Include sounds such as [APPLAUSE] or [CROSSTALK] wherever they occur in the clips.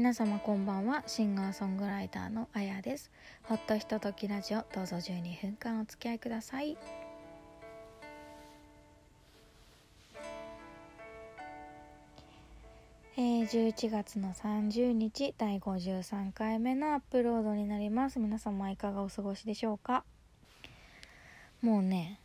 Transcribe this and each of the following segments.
皆様こんばんは。シンガーソングライターのあやです。ほっとひとときラジオどうぞ12分間お付き合いください。えー、11月の30日第53回目のアップロードになります。皆様いかがお過ごしでしょうか？もうね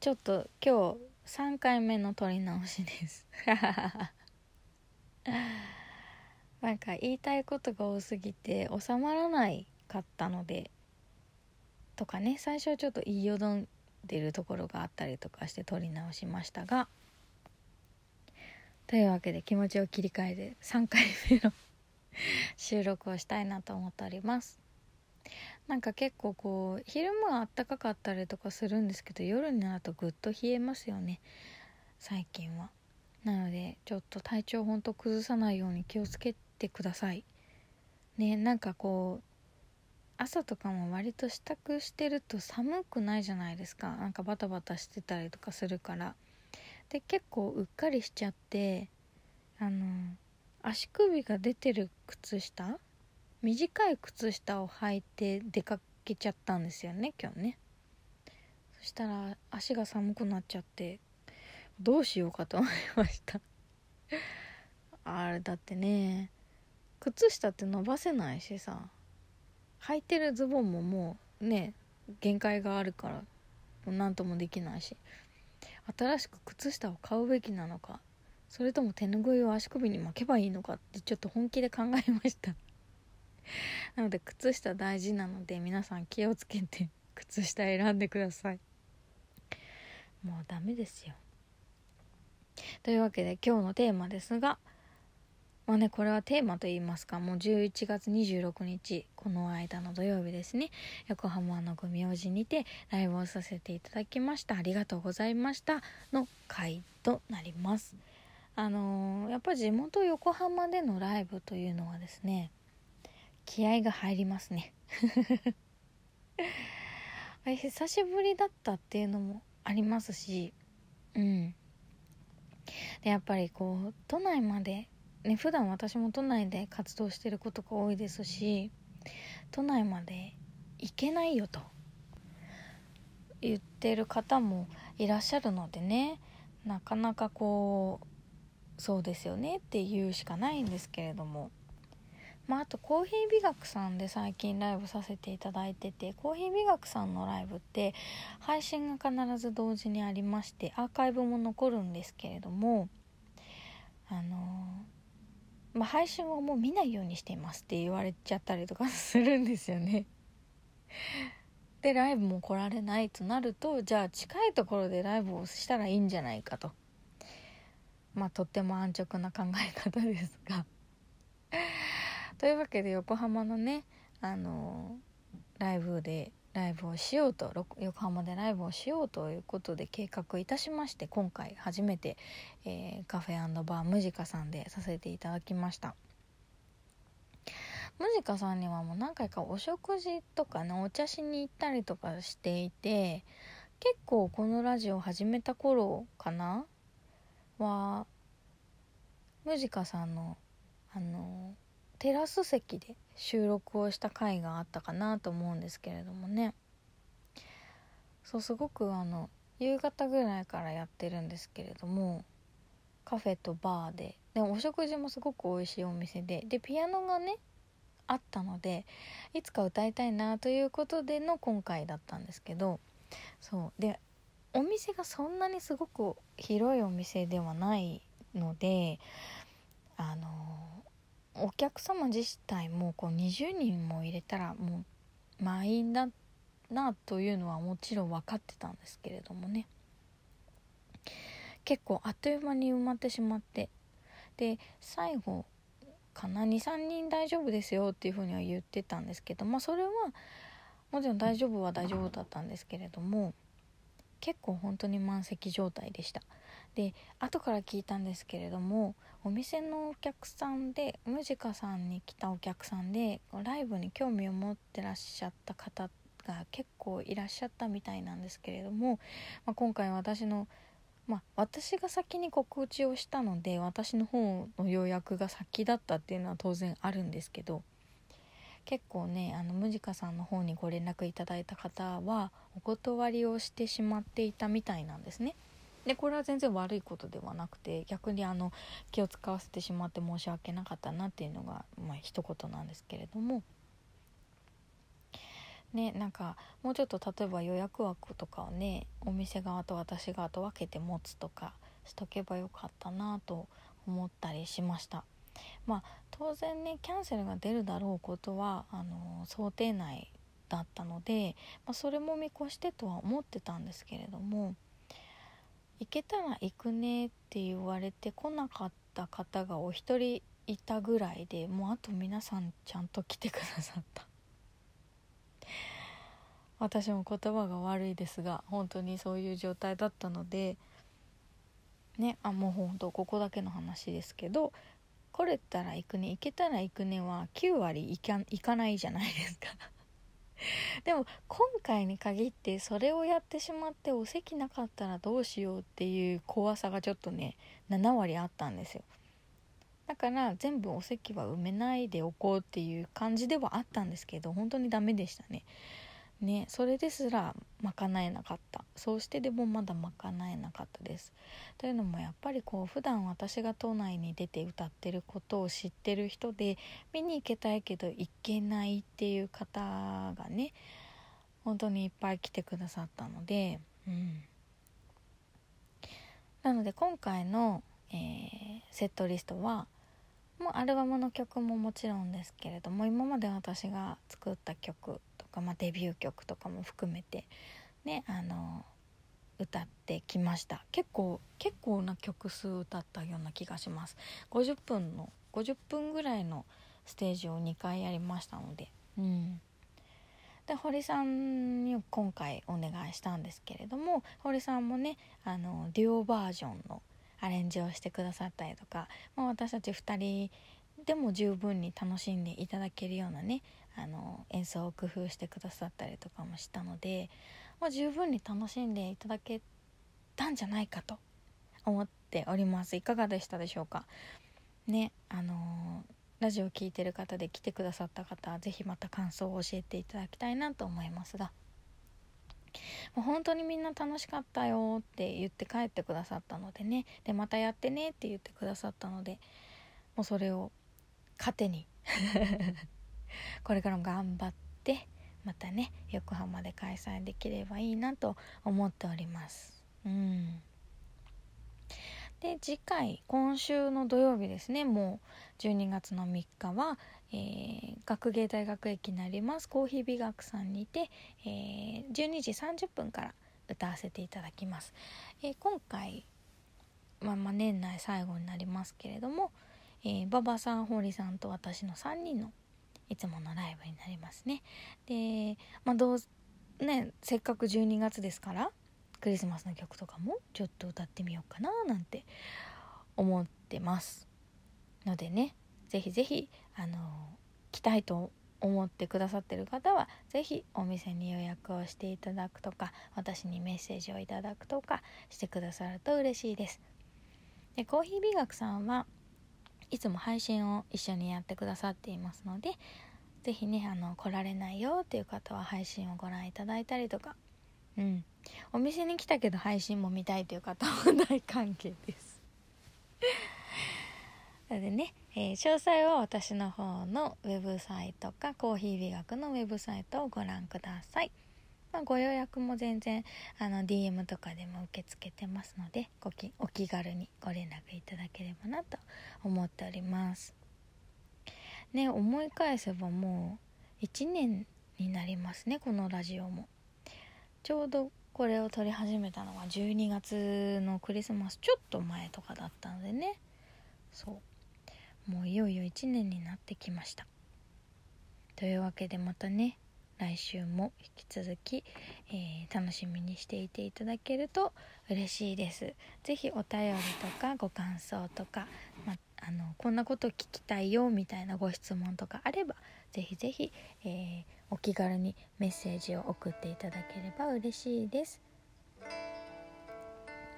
ちょっと今日3回目の撮り直しです。[LAUGHS] なんか言いたいことが多すぎて収まらないかったのでとかね最初はちょっと言いよどんでるところがあったりとかして撮り直しましたがというわけで気持ちを切り替えて3回目の [LAUGHS] 収録をしたいなと思っております。なんか結構こう昼間は暖かかったりとかするんですけど夜になるとぐっと冷えますよね。最近は。なのでちょっと体調ほんと崩さないように気をつけててください。ねなんかこう朝とかも割と支度してると寒くないじゃないですか。なんかバタバタしてたりとかするから。で結構うっかりしちゃってあの足首が出てる靴下？短い靴下を履いて出かけちゃったんですよね今日ね。そしたら足が寒くなっちゃってどうしようかと思いました。あれだってね靴下って伸ばせないしさ。履いてるズボンももうね限界があるから何ともできないし。新しく靴下を買うべきなのかそれとも手ぬぐいを足首に巻けばいいのかってちょっと本気で考えました。[LAUGHS] なので靴下大事なので皆さん気をつけて靴下選んでください。もうダメですよ。というわけで今日のテーマですがまあねこれはテーマといいますかもう11月26日この間の土曜日ですね。横浜の組王子にてライブをさせていただきました。ありがとうございました。の回となります。あのー、やっぱり地元横浜でのライブというのはですね気合が入りますね。[LAUGHS] 久しぶりだったっていうのもありますしうん。でやっぱりこう都内までね普段私も都内で活動してることが多いですし都内まで行けないよと言ってる方もいらっしゃるのでねなかなかこうそうですよねって言うしかないんですけれども。まあ、あとコーヒー美学さんで最近ライブさせていただいててコーヒー美学さんのライブって配信が必ず同時にありましてアーカイブも残るんですけれどもあのまあ、配信はもう見ないようにしていますって言われちゃったりとかするんですよね。[LAUGHS] でライブも来られないとなるとじゃあ近いところでライブをしたらいいんじゃないかとまあとっても安直な考え方ですが [LAUGHS] というわけで横浜のねあのライブでライブをしようと横浜でライブをしようということで計画いたしまして今回初めて、えー、カフェバームジカさんでさせていただきました。ムジカさんにはもう何回かお食事とかねお茶しに行ったりとかしていて結構このラジオ始めた頃かな？はムジカさんのあのテラス席で収録をした回があったかなと思うんですけれどもね。そうすごくあの夕方ぐらいからやってるんですけれどもカフェとバーで。でお食事もすごく美味しいお店で。でピアノがねあったのでいつか歌いたいなということでの今回だったんですけどそう。でお店がそんなにすごく広いお店ではないのであのお客様自体もこう20人も入れたらもう満員だなというのはもちろん分かってたんですけれどもね。結構あっという間に埋まってしまって。で最後かな？23人大丈夫ですよっていうふうには言ってたんですけどまあそれはもちろん大丈夫は大丈夫だったんですけれども結構本当に満席状態でした。で後から聞いたんですけれどもお店のお客さんでムジカさんに来たお客さんでライブに興味を持ってらっしゃった方が結構いらっしゃったみたいなんですけれども、まあ、今回私のまあ私が先に告知をしたので私の方の予約が先だったっていうのは当然あるんですけど結構ねあのムジカさんの方にご連絡いただいた方はお断りをしてしまっていたみたいなんですね。でこれは全然悪いことではなくて逆にあの気を使わせてしまって申し訳なかったなっていうのがまあ一言なんですけれども。ねなんかもうちょっと例えば予約枠とかをねお店側と私側と分けて持つとかしとけばよかったなと思ったりしました。まあ当然ねキャンセルが出るだろうことはあの想定内だったので、まあ、それも見越してとは思ってたんですけれども。行けたら行くねって言われて来なかった方がお一人いたぐらいでもうあと皆さんちゃんと来てくださった。[LAUGHS] 私も言葉が悪いですが本当にそういう状態だったのでねあもうほんとここだけの話ですけど来れたら行くね行けたら行くねは9割行か行かないじゃないですか。[LAUGHS] でも今回に限ってそれをやってしまってお席なかったらどうしようっていう怖さがちょっとね7割あったんですよ。だから全部お席は埋めないでおこうっていう感じではあったんですけど本当にダメでしたね。ねそれですら賄えなかった。そうしてでもまだ賄えなかったです。というのもやっぱりこう普段私が都内に出て歌ってることを知ってる人で見に行けたいけど行けないっていう方がね本当にいっぱい来てくださったのでうん。なので今回の、えー、セットリストはもアルバムの曲ももちろんですけれども今まで私が作った曲とか、まあ、デビュー曲とかも含めてねあの歌ってきました。結構結構な曲数歌ったような気がします。50分の50分ぐらいのステージを2回やりましたので。うん。で堀さんに今回お願いしたんですけれども堀さんもねあのデュオバージョンのアレンジをしてくださったりとか、まあ、私たち2人でも十分に楽しんでいただけるようなねあの演奏を工夫してくださったりとかもしたので、まあ、十分に楽しんでいただけたんじゃないかと思っております。いかがでしたでしょうか？ねあのラジオ聴いてる方で来てくださった方は是非また感想を教えていただきたいなと思いますが。もう本当にみんな楽しかったよって言って帰ってくださったのでね。でまたやってねって言ってくださったのでもうそれを糧に。[LAUGHS] これからも頑張ってまたね横浜で開催できればいいなと思っております。うん。で次回今週の土曜日ですね。もう12月の3日は、えー、学芸大学駅になります。コーヒー美学さんにて、えー、12時30分から歌わせていただきます、えー、今回、まあ、まあ年内最後になりますけれどもえー、馬場さん堀さんと私の3人のいつものライブになりますね。でまあどうねせっかく12月ですからクリスマスの曲とかもちょっと歌ってみようかななんて思ってますのでね。是非是非あの来たいと思ってくださってる方は是非お店に予約をしていただくとか私にメッセージをいただくとかしてくださると嬉しいです。でコーヒー美学さんはいつも配信を一緒にやってくださっていますので是非ねあの来られないよっていう方は配信をご覧いただいたりとかうん。お店に来たけど配信も見たいという方も [LAUGHS] 大歓迎です。でね、えー、詳細は私の方のウェブサイトかコーヒー美学のウェブサイトをご覧ください。まあ、ご予約も全然あの DM とかでも受け付けてますのでごきお気軽にご連絡いただければなと思っております。ね思い返せばもう1年になりますねこのラジオも。ちょうどこれを撮り始めたのは12月のクリスマスちょっと前とかだったのでね。そう。もういよいよ1年になってきましたというわけでまたね来週も引き続き、えー、楽しみにしていていただけると嬉しいです。是非お便りとかご感想とか、まあのこんなこと聞きたいよみたいなご質問とかあれば是非是非、えー、お気軽にメッセージを送っていただければ嬉しいです。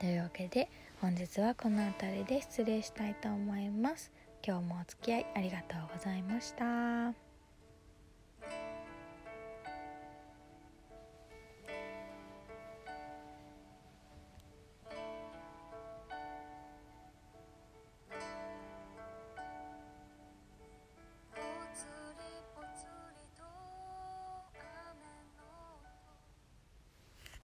というわけで本日はこの辺りで失礼したいと思います今日もお付き合いありがとうございました。